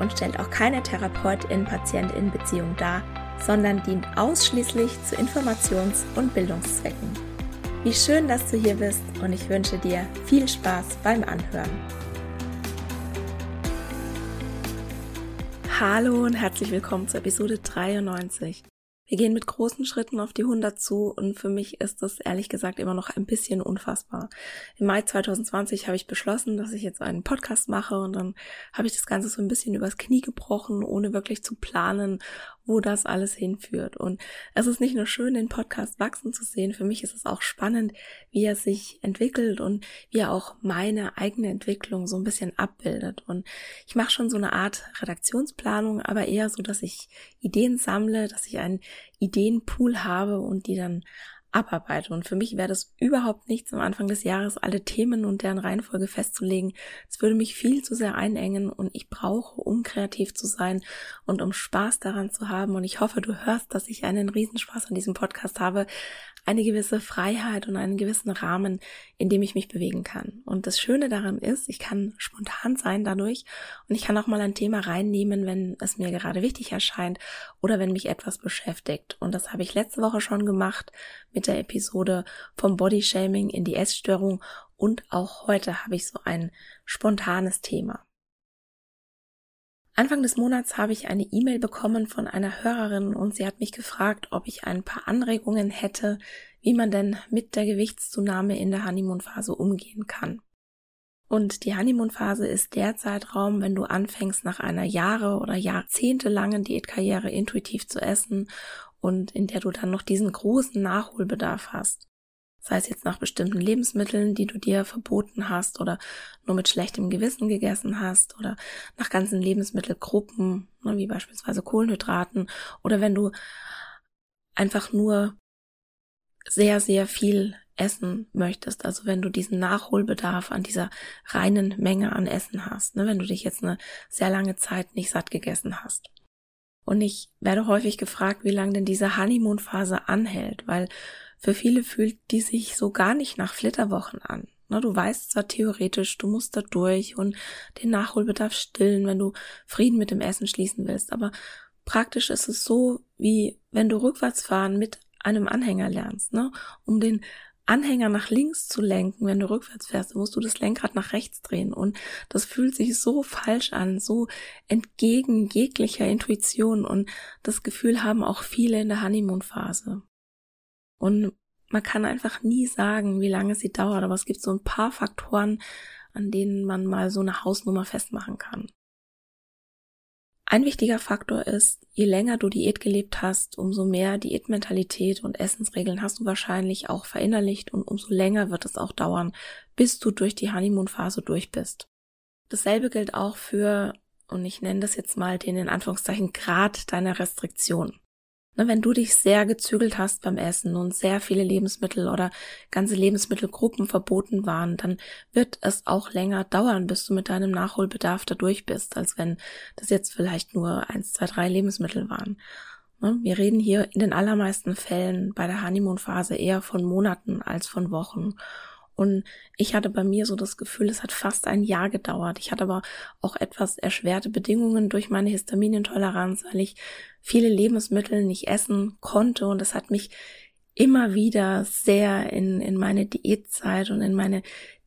und stellt auch keine Therapeutin-Patientin-Beziehung dar, sondern dient ausschließlich zu Informations- und Bildungszwecken. Wie schön, dass du hier bist und ich wünsche dir viel Spaß beim Anhören. Hallo und herzlich willkommen zur Episode 93. Wir gehen mit großen Schritten auf die 100 zu und für mich ist das ehrlich gesagt immer noch ein bisschen unfassbar. Im Mai 2020 habe ich beschlossen, dass ich jetzt einen Podcast mache und dann habe ich das Ganze so ein bisschen übers Knie gebrochen, ohne wirklich zu planen wo das alles hinführt. Und es ist nicht nur schön, den Podcast wachsen zu sehen, für mich ist es auch spannend, wie er sich entwickelt und wie er auch meine eigene Entwicklung so ein bisschen abbildet. Und ich mache schon so eine Art Redaktionsplanung, aber eher so, dass ich Ideen sammle, dass ich einen Ideenpool habe und die dann abarbeite. Und für mich wäre das überhaupt nichts, am Anfang des Jahres alle Themen und deren Reihenfolge festzulegen. Es würde mich viel zu sehr einengen und ich brauche, um kreativ zu sein und um Spaß daran zu haben. Und ich hoffe, du hörst, dass ich einen Riesenspaß an diesem Podcast habe, eine gewisse Freiheit und einen gewissen Rahmen, in dem ich mich bewegen kann. Und das Schöne daran ist, ich kann spontan sein dadurch und ich kann auch mal ein Thema reinnehmen, wenn es mir gerade wichtig erscheint oder wenn mich etwas beschäftigt. Und das habe ich letzte Woche schon gemacht mit der Episode vom Bodyshaming in die Essstörung und auch heute habe ich so ein spontanes Thema. Anfang des Monats habe ich eine E-Mail bekommen von einer Hörerin und sie hat mich gefragt, ob ich ein paar Anregungen hätte, wie man denn mit der Gewichtszunahme in der Honeymoon-Phase umgehen kann. Und die Honeymoon-Phase ist der Zeitraum, wenn du anfängst, nach einer Jahre- oder jahrzehntelangen Diätkarriere intuitiv zu essen und in der du dann noch diesen großen Nachholbedarf hast sei es jetzt nach bestimmten Lebensmitteln, die du dir verboten hast oder nur mit schlechtem Gewissen gegessen hast oder nach ganzen Lebensmittelgruppen, ne, wie beispielsweise Kohlenhydraten oder wenn du einfach nur sehr, sehr viel essen möchtest, also wenn du diesen Nachholbedarf an dieser reinen Menge an Essen hast, ne, wenn du dich jetzt eine sehr lange Zeit nicht satt gegessen hast. Und ich werde häufig gefragt, wie lange denn diese Honeymoon-Phase anhält, weil für viele fühlt die sich so gar nicht nach Flitterwochen an. Du weißt zwar theoretisch, du musst da durch und den Nachholbedarf stillen, wenn du Frieden mit dem Essen schließen willst, aber praktisch ist es so, wie wenn du Rückwärtsfahren mit einem Anhänger lernst, ne? Um den Anhänger nach links zu lenken, wenn du rückwärts fährst, musst du das Lenkrad nach rechts drehen. Und das fühlt sich so falsch an, so entgegen jeglicher Intuition. Und das Gefühl haben auch viele in der Honeymoon-Phase. Und man kann einfach nie sagen, wie lange sie dauert, aber es gibt so ein paar Faktoren, an denen man mal so eine Hausnummer festmachen kann. Ein wichtiger Faktor ist, je länger du Diät gelebt hast, umso mehr Diätmentalität und Essensregeln hast du wahrscheinlich auch verinnerlicht und umso länger wird es auch dauern, bis du durch die Honeymoon-Phase durch bist. Dasselbe gilt auch für, und ich nenne das jetzt mal den in Anführungszeichen Grad deiner Restriktion. Ne, wenn du dich sehr gezügelt hast beim Essen und sehr viele Lebensmittel oder ganze Lebensmittelgruppen verboten waren, dann wird es auch länger dauern, bis du mit deinem Nachholbedarf da durch bist, als wenn das jetzt vielleicht nur eins, zwei, drei Lebensmittel waren. Ne, wir reden hier in den allermeisten Fällen bei der Honeymoon-Phase eher von Monaten als von Wochen. Und ich hatte bei mir so das Gefühl, es hat fast ein Jahr gedauert. Ich hatte aber auch etwas erschwerte Bedingungen durch meine Histaminintoleranz, weil ich viele Lebensmittel nicht essen konnte und das hat mich immer wieder sehr in, in meine Diätzeit und in meine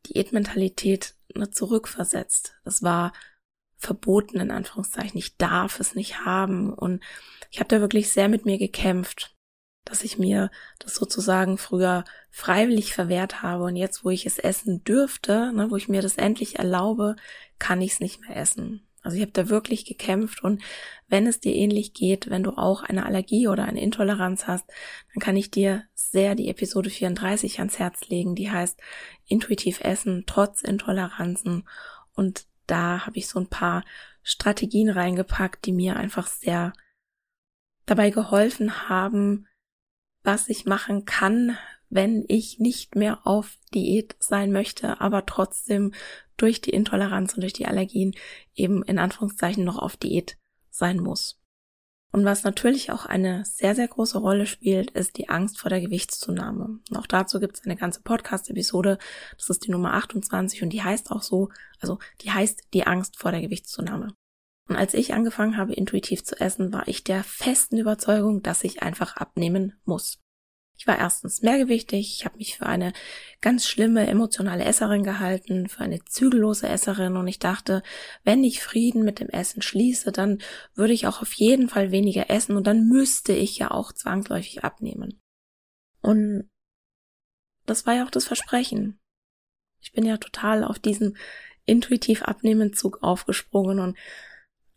Diätmentalität ne, zurückversetzt. Das war verboten in Anführungszeichen. Ich darf es nicht haben und ich habe da wirklich sehr mit mir gekämpft, dass ich mir das sozusagen früher freiwillig verwehrt habe. Und jetzt, wo ich es essen dürfte, ne, wo ich mir das endlich erlaube, kann ich es nicht mehr essen. Also ich habe da wirklich gekämpft. Und wenn es dir ähnlich geht, wenn du auch eine Allergie oder eine Intoleranz hast, dann kann ich dir sehr die Episode 34 ans Herz legen, die heißt Intuitiv Essen trotz Intoleranzen. Und da habe ich so ein paar Strategien reingepackt, die mir einfach sehr dabei geholfen haben, was ich machen kann, wenn ich nicht mehr auf Diät sein möchte, aber trotzdem durch die Intoleranz und durch die Allergien eben in Anführungszeichen noch auf Diät sein muss. Und was natürlich auch eine sehr, sehr große Rolle spielt, ist die Angst vor der Gewichtszunahme. Und auch dazu gibt es eine ganze Podcast-Episode. Das ist die Nummer 28 und die heißt auch so, also die heißt die Angst vor der Gewichtszunahme. Und als ich angefangen habe, intuitiv zu essen, war ich der festen Überzeugung, dass ich einfach abnehmen muss. Ich war erstens mehrgewichtig, ich habe mich für eine ganz schlimme emotionale Esserin gehalten, für eine zügellose Esserin und ich dachte, wenn ich Frieden mit dem Essen schließe, dann würde ich auch auf jeden Fall weniger essen und dann müsste ich ja auch zwangsläufig abnehmen. Und das war ja auch das Versprechen. Ich bin ja total auf diesen intuitiv abnehmen Zug aufgesprungen und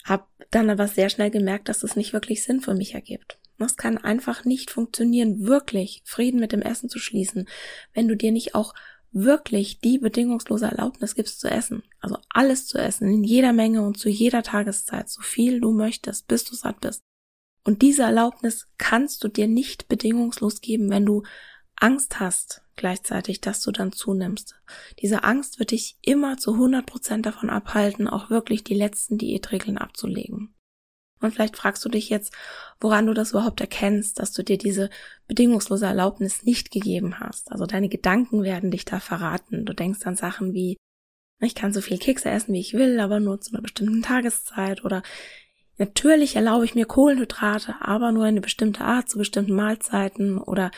habe dann aber sehr schnell gemerkt, dass es nicht wirklich Sinn für mich ergibt. Das kann einfach nicht funktionieren, wirklich Frieden mit dem Essen zu schließen, wenn du dir nicht auch wirklich die bedingungslose Erlaubnis gibst zu essen. Also alles zu essen, in jeder Menge und zu jeder Tageszeit, so viel du möchtest, bis du satt bist. Und diese Erlaubnis kannst du dir nicht bedingungslos geben, wenn du Angst hast gleichzeitig, dass du dann zunimmst. Diese Angst wird dich immer zu 100 Prozent davon abhalten, auch wirklich die letzten Diätregeln abzulegen. Und vielleicht fragst du dich jetzt, woran du das überhaupt erkennst, dass du dir diese bedingungslose Erlaubnis nicht gegeben hast. Also deine Gedanken werden dich da verraten. Du denkst an Sachen wie, ich kann so viel Kekse essen, wie ich will, aber nur zu einer bestimmten Tageszeit oder natürlich erlaube ich mir Kohlenhydrate, aber nur eine bestimmte Art zu bestimmten Mahlzeiten oder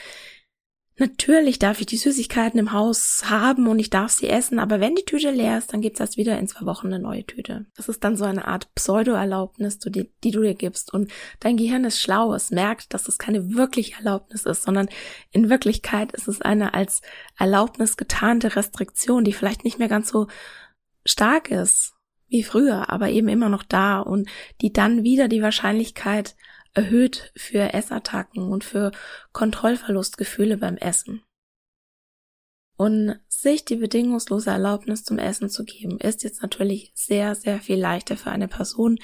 Natürlich darf ich die Süßigkeiten im Haus haben und ich darf sie essen, aber wenn die Tüte leer ist, dann gibt's erst wieder in zwei Wochen eine neue Tüte. Das ist dann so eine Art Pseudo-Erlaubnis, die, die du dir gibst. Und dein Gehirn ist schlau, es merkt, dass es keine wirkliche Erlaubnis ist, sondern in Wirklichkeit ist es eine als Erlaubnis getarnte Restriktion, die vielleicht nicht mehr ganz so stark ist wie früher, aber eben immer noch da und die dann wieder die Wahrscheinlichkeit erhöht für Essattacken und für Kontrollverlustgefühle beim Essen. Und sich die bedingungslose Erlaubnis zum Essen zu geben, ist jetzt natürlich sehr, sehr viel leichter für eine Person,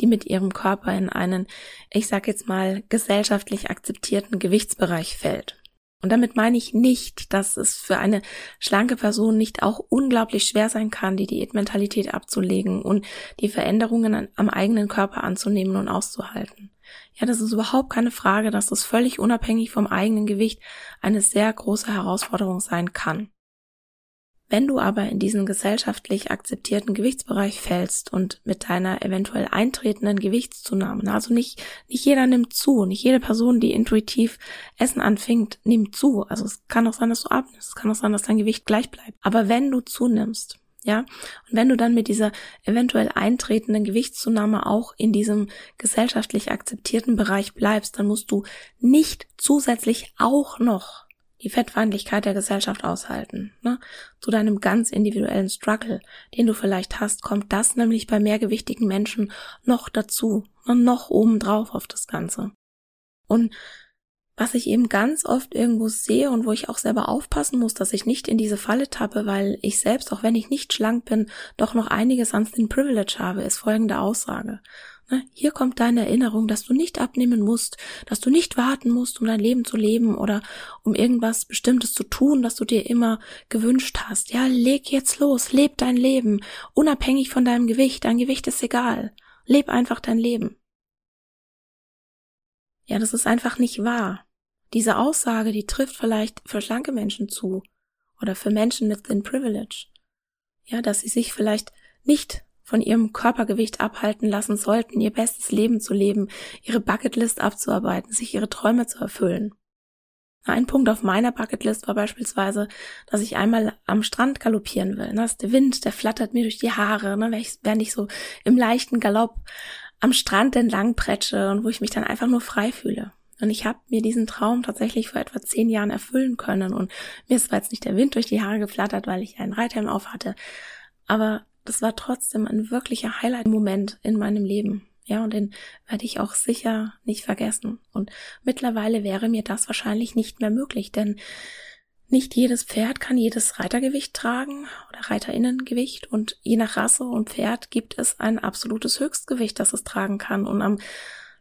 die mit ihrem Körper in einen, ich sag jetzt mal, gesellschaftlich akzeptierten Gewichtsbereich fällt. Und damit meine ich nicht, dass es für eine schlanke Person nicht auch unglaublich schwer sein kann, die Diätmentalität abzulegen und die Veränderungen am eigenen Körper anzunehmen und auszuhalten. Ja, das ist überhaupt keine Frage, dass das völlig unabhängig vom eigenen Gewicht eine sehr große Herausforderung sein kann. Wenn du aber in diesen gesellschaftlich akzeptierten Gewichtsbereich fällst und mit deiner eventuell eintretenden Gewichtszunahme, also nicht, nicht jeder nimmt zu, nicht jede Person, die intuitiv Essen anfängt, nimmt zu. Also es kann auch sein, dass du abnimmst, es kann auch sein, dass dein Gewicht gleich bleibt. Aber wenn du zunimmst, ja. Und wenn du dann mit dieser eventuell eintretenden Gewichtszunahme auch in diesem gesellschaftlich akzeptierten Bereich bleibst, dann musst du nicht zusätzlich auch noch die Fettfeindlichkeit der Gesellschaft aushalten. Ne? Zu deinem ganz individuellen Struggle, den du vielleicht hast, kommt das nämlich bei mehrgewichtigen Menschen noch dazu, ne? noch obendrauf auf das Ganze. Und was ich eben ganz oft irgendwo sehe und wo ich auch selber aufpassen muss, dass ich nicht in diese Falle tappe, weil ich selbst, auch wenn ich nicht schlank bin, doch noch einiges an Thin Privilege habe, ist folgende Aussage. Ne, hier kommt deine Erinnerung, dass du nicht abnehmen musst, dass du nicht warten musst, um dein Leben zu leben oder um irgendwas Bestimmtes zu tun, das du dir immer gewünscht hast. Ja, leg jetzt los, leb dein Leben, unabhängig von deinem Gewicht. Dein Gewicht ist egal. Leb einfach dein Leben. Ja, das ist einfach nicht wahr. Diese Aussage, die trifft vielleicht für schlanke Menschen zu oder für Menschen mit Thin Privilege. Ja, dass sie sich vielleicht nicht von ihrem Körpergewicht abhalten lassen sollten, ihr bestes Leben zu leben, ihre Bucketlist abzuarbeiten, sich ihre Träume zu erfüllen. Ein Punkt auf meiner Bucketlist war beispielsweise, dass ich einmal am Strand galoppieren will. Ne? Der Wind, der flattert mir durch die Haare, ne? während ich so im leichten Galopp am Strand entlang pretsche und wo ich mich dann einfach nur frei fühle. Und ich habe mir diesen Traum tatsächlich vor etwa zehn Jahren erfüllen können. Und mir ist zwar jetzt nicht der Wind durch die Haare geflattert, weil ich einen Reithelm auf hatte, aber das war trotzdem ein wirklicher Highlight-Moment in meinem Leben. Ja, und den werde ich auch sicher nicht vergessen. Und mittlerweile wäre mir das wahrscheinlich nicht mehr möglich, denn nicht jedes Pferd kann jedes Reitergewicht tragen oder Reiterinnengewicht und je nach Rasse und Pferd gibt es ein absolutes Höchstgewicht, das es tragen kann. Und am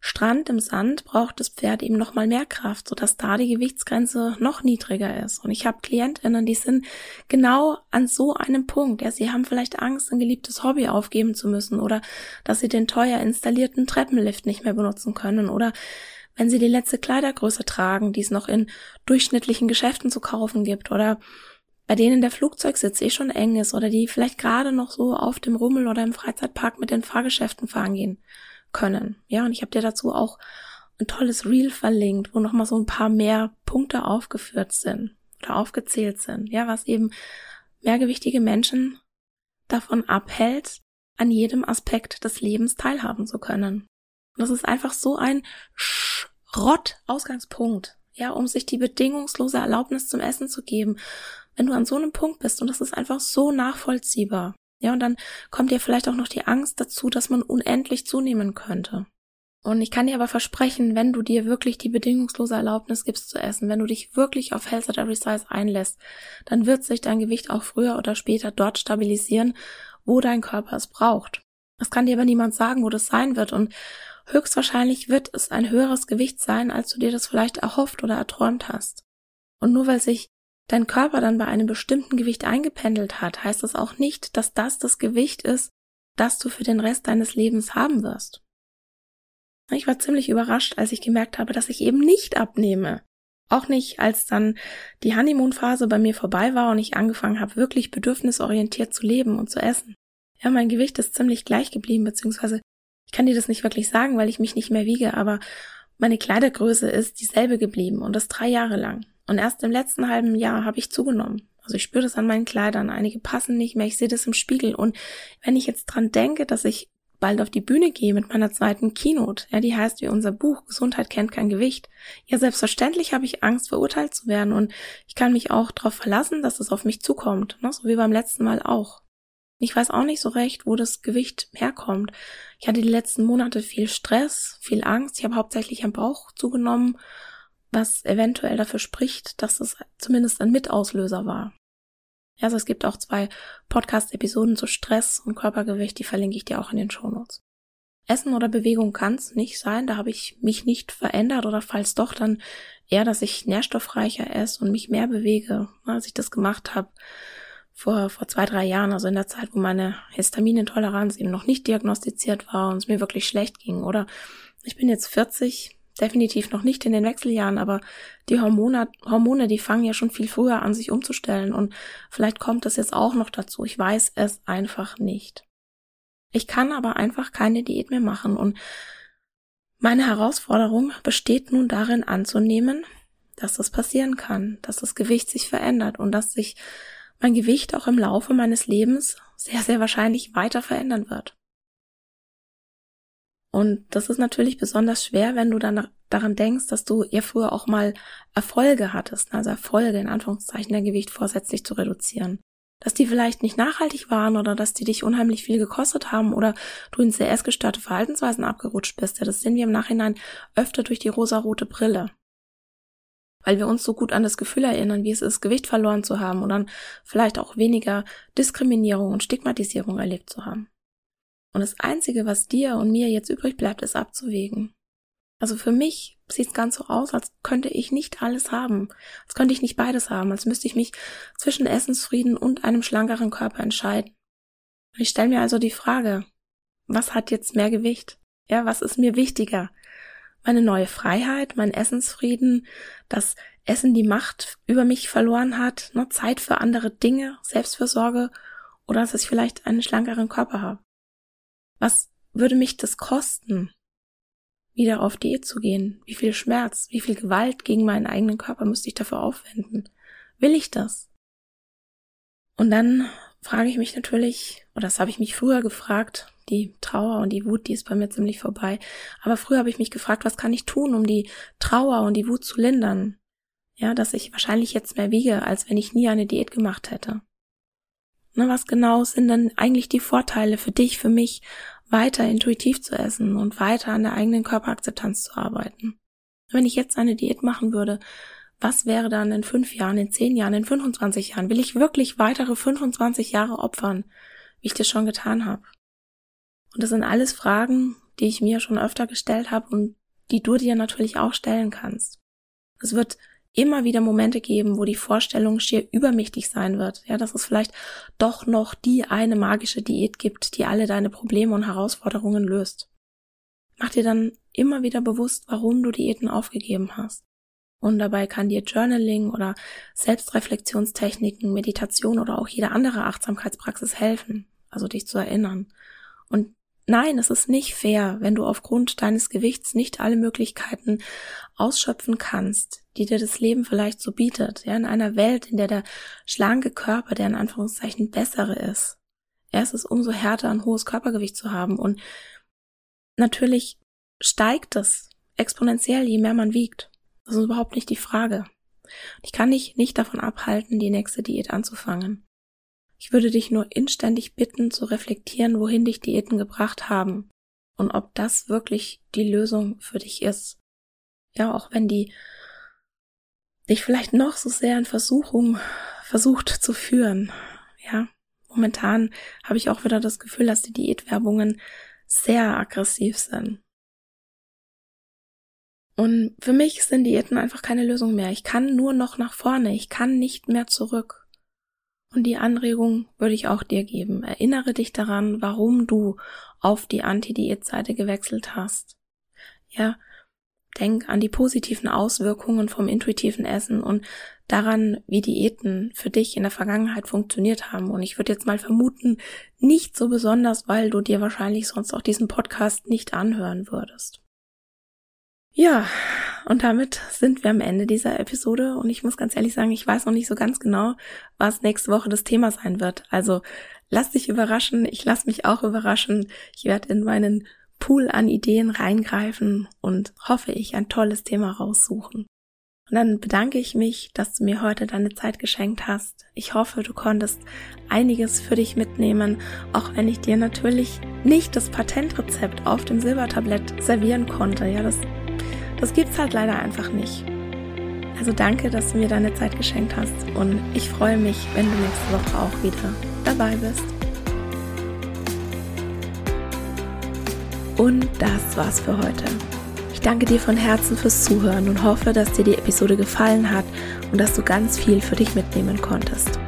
Strand im Sand braucht das Pferd eben noch mal mehr Kraft, sodass da die Gewichtsgrenze noch niedriger ist. Und ich habe Klientinnen, die sind genau an so einem Punkt. Ja, sie haben vielleicht Angst, ein geliebtes Hobby aufgeben zu müssen oder dass sie den teuer installierten Treppenlift nicht mehr benutzen können oder wenn sie die letzte Kleidergröße tragen, die es noch in durchschnittlichen Geschäften zu kaufen gibt oder bei denen der Flugzeugsitz eh schon eng ist oder die vielleicht gerade noch so auf dem Rummel oder im Freizeitpark mit den Fahrgeschäften fahren gehen können. Ja, und ich habe dir dazu auch ein tolles Reel verlinkt, wo nochmal so ein paar mehr Punkte aufgeführt sind oder aufgezählt sind. Ja, was eben mehrgewichtige Menschen davon abhält, an jedem Aspekt des Lebens teilhaben zu können. Und das ist einfach so ein Schrott-Ausgangspunkt, ja, um sich die bedingungslose Erlaubnis zum Essen zu geben. Wenn du an so einem Punkt bist und das ist einfach so nachvollziehbar, ja, und dann kommt dir vielleicht auch noch die Angst dazu, dass man unendlich zunehmen könnte. Und ich kann dir aber versprechen, wenn du dir wirklich die bedingungslose Erlaubnis gibst zu essen, wenn du dich wirklich auf Health at Every Size einlässt, dann wird sich dein Gewicht auch früher oder später dort stabilisieren, wo dein Körper es braucht. Es kann dir aber niemand sagen, wo das sein wird und höchstwahrscheinlich wird es ein höheres Gewicht sein, als du dir das vielleicht erhofft oder erträumt hast. Und nur weil sich dein Körper dann bei einem bestimmten Gewicht eingependelt hat, heißt das auch nicht, dass das das Gewicht ist, das du für den Rest deines Lebens haben wirst. Ich war ziemlich überrascht, als ich gemerkt habe, dass ich eben nicht abnehme. Auch nicht, als dann die Honeymoon-Phase bei mir vorbei war und ich angefangen habe, wirklich bedürfnisorientiert zu leben und zu essen. Ja, mein Gewicht ist ziemlich gleich geblieben, beziehungsweise ich kann dir das nicht wirklich sagen, weil ich mich nicht mehr wiege, aber meine Kleidergröße ist dieselbe geblieben und das drei Jahre lang. Und erst im letzten halben Jahr habe ich zugenommen. Also ich spüre das an meinen Kleidern. Einige passen nicht mehr. Ich sehe das im Spiegel. Und wenn ich jetzt dran denke, dass ich bald auf die Bühne gehe mit meiner zweiten Keynote, ja, die heißt wie unser Buch, Gesundheit kennt kein Gewicht. Ja, selbstverständlich habe ich Angst, verurteilt zu werden. Und ich kann mich auch darauf verlassen, dass es auf mich zukommt. Ne? So wie beim letzten Mal auch. Ich weiß auch nicht so recht, wo das Gewicht herkommt. Ich hatte die letzten Monate viel Stress, viel Angst. Ich habe hauptsächlich am Bauch zugenommen was eventuell dafür spricht, dass es zumindest ein Mitauslöser war. Also es gibt auch zwei Podcast-Episoden zu Stress und Körpergewicht, die verlinke ich dir auch in den Shownotes. Essen oder Bewegung kann es nicht sein, da habe ich mich nicht verändert oder falls doch, dann eher, dass ich nährstoffreicher esse und mich mehr bewege, als ich das gemacht habe vor, vor zwei, drei Jahren, also in der Zeit, wo meine Histaminintoleranz eben noch nicht diagnostiziert war und es mir wirklich schlecht ging. Oder ich bin jetzt 40, definitiv noch nicht in den Wechseljahren, aber die Hormone, Hormone, die fangen ja schon viel früher an, sich umzustellen und vielleicht kommt das jetzt auch noch dazu. Ich weiß es einfach nicht. Ich kann aber einfach keine Diät mehr machen und meine Herausforderung besteht nun darin anzunehmen, dass das passieren kann, dass das Gewicht sich verändert und dass sich mein Gewicht auch im Laufe meines Lebens sehr, sehr wahrscheinlich weiter verändern wird. Und das ist natürlich besonders schwer, wenn du dann daran denkst, dass du ja früher auch mal Erfolge hattest, also Erfolge in Anführungszeichen der Gewicht vorsätzlich zu reduzieren. Dass die vielleicht nicht nachhaltig waren oder dass die dich unheimlich viel gekostet haben oder du in CS gestörte Verhaltensweisen abgerutscht bist. Ja, das sehen wir im Nachhinein öfter durch die rosarote Brille. Weil wir uns so gut an das Gefühl erinnern, wie es ist, Gewicht verloren zu haben und dann vielleicht auch weniger Diskriminierung und Stigmatisierung erlebt zu haben. Und das Einzige, was dir und mir jetzt übrig bleibt, ist abzuwägen. Also für mich sieht es ganz so aus, als könnte ich nicht alles haben. Als könnte ich nicht beides haben. Als müsste ich mich zwischen Essensfrieden und einem schlankeren Körper entscheiden. Ich stelle mir also die Frage, was hat jetzt mehr Gewicht? Ja, was ist mir wichtiger? Meine neue Freiheit, mein Essensfrieden, das Essen die Macht über mich verloren hat, ne, Zeit für andere Dinge, Selbstfürsorge oder dass ich vielleicht einen schlankeren Körper habe. Was würde mich das kosten? wieder auf Diät zu gehen? Wie viel Schmerz, wie viel Gewalt gegen meinen eigenen Körper müsste ich dafür aufwenden? Will ich das? Und dann frage ich mich natürlich, oder das habe ich mich früher gefragt, die Trauer und die Wut, die ist bei mir ziemlich vorbei. Aber früher habe ich mich gefragt, was kann ich tun, um die Trauer und die Wut zu lindern? Ja, dass ich wahrscheinlich jetzt mehr wiege, als wenn ich nie eine Diät gemacht hätte. Na, was genau sind denn eigentlich die Vorteile für dich, für mich, weiter intuitiv zu essen und weiter an der eigenen Körperakzeptanz zu arbeiten? Wenn ich jetzt eine Diät machen würde, was wäre dann in fünf Jahren, in zehn Jahren, in 25 Jahren? Will ich wirklich weitere 25 Jahre opfern, wie ich das schon getan habe? Und das sind alles Fragen, die ich mir schon öfter gestellt habe und die du dir natürlich auch stellen kannst. Es wird immer wieder Momente geben, wo die Vorstellung schier übermächtig sein wird. Ja, dass es vielleicht doch noch die eine magische Diät gibt, die alle deine Probleme und Herausforderungen löst. Mach dir dann immer wieder bewusst, warum du Diäten aufgegeben hast. Und dabei kann dir Journaling oder Selbstreflexionstechniken, Meditation oder auch jede andere Achtsamkeitspraxis helfen, also dich zu erinnern. Und Nein, es ist nicht fair, wenn du aufgrund deines Gewichts nicht alle Möglichkeiten ausschöpfen kannst, die dir das Leben vielleicht so bietet, ja, in einer Welt, in der der schlanke Körper, der in Anführungszeichen bessere ist. Ja, es ist umso härter, ein hohes Körpergewicht zu haben und natürlich steigt es exponentiell, je mehr man wiegt. Das ist überhaupt nicht die Frage. Ich kann dich nicht davon abhalten, die nächste Diät anzufangen. Ich würde dich nur inständig bitten, zu reflektieren, wohin dich Diäten gebracht haben und ob das wirklich die Lösung für dich ist. Ja, auch wenn die dich vielleicht noch so sehr in Versuchung versucht zu führen. Ja, momentan habe ich auch wieder das Gefühl, dass die Diätwerbungen sehr aggressiv sind. Und für mich sind Diäten einfach keine Lösung mehr. Ich kann nur noch nach vorne. Ich kann nicht mehr zurück. Und die Anregung würde ich auch dir geben. Erinnere dich daran, warum du auf die Anti-Diät-Seite gewechselt hast. Ja, denk an die positiven Auswirkungen vom intuitiven Essen und daran, wie Diäten für dich in der Vergangenheit funktioniert haben. Und ich würde jetzt mal vermuten, nicht so besonders, weil du dir wahrscheinlich sonst auch diesen Podcast nicht anhören würdest. Ja, und damit sind wir am Ende dieser Episode und ich muss ganz ehrlich sagen, ich weiß noch nicht so ganz genau, was nächste Woche das Thema sein wird. Also lass dich überraschen, ich lass mich auch überraschen. Ich werde in meinen Pool an Ideen reingreifen und hoffe ich ein tolles Thema raussuchen. Und dann bedanke ich mich, dass du mir heute deine Zeit geschenkt hast. Ich hoffe, du konntest einiges für dich mitnehmen, auch wenn ich dir natürlich nicht das Patentrezept auf dem Silbertablett servieren konnte. Ja, das das gibt's halt leider einfach nicht. Also danke, dass du mir deine Zeit geschenkt hast und ich freue mich, wenn du nächste Woche auch wieder dabei bist. Und das war's für heute. Ich danke dir von Herzen fürs Zuhören und hoffe, dass dir die Episode gefallen hat und dass du ganz viel für dich mitnehmen konntest.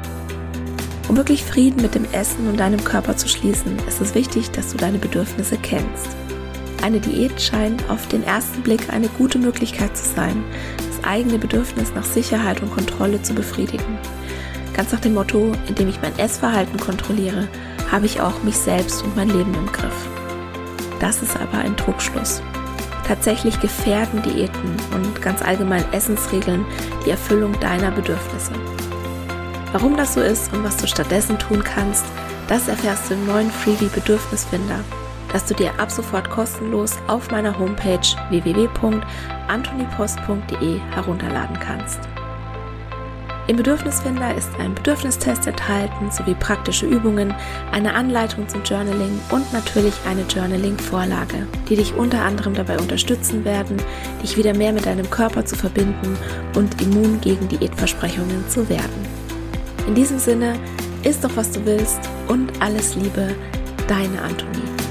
Um wirklich Frieden mit dem Essen und deinem Körper zu schließen, ist es wichtig, dass du deine Bedürfnisse kennst. Eine Diät scheint auf den ersten Blick eine gute Möglichkeit zu sein, das eigene Bedürfnis nach Sicherheit und Kontrolle zu befriedigen. Ganz nach dem Motto, indem ich mein Essverhalten kontrolliere, habe ich auch mich selbst und mein Leben im Griff. Das ist aber ein Trugschluss. Tatsächlich gefährden Diäten und ganz allgemein Essensregeln die Erfüllung deiner Bedürfnisse. Warum das so ist und was du stattdessen tun kannst, das erfährst du im neuen Freebie Bedürfnisfinder das du dir ab sofort kostenlos auf meiner Homepage www.antonipost.de herunterladen kannst. Im Bedürfnisfinder ist ein Bedürfnistest enthalten sowie praktische Übungen, eine Anleitung zum Journaling und natürlich eine Journaling-Vorlage, die dich unter anderem dabei unterstützen werden, dich wieder mehr mit deinem Körper zu verbinden und immun gegen Diätversprechungen zu werden. In diesem Sinne, isst doch was du willst und alles Liebe, deine Antonie.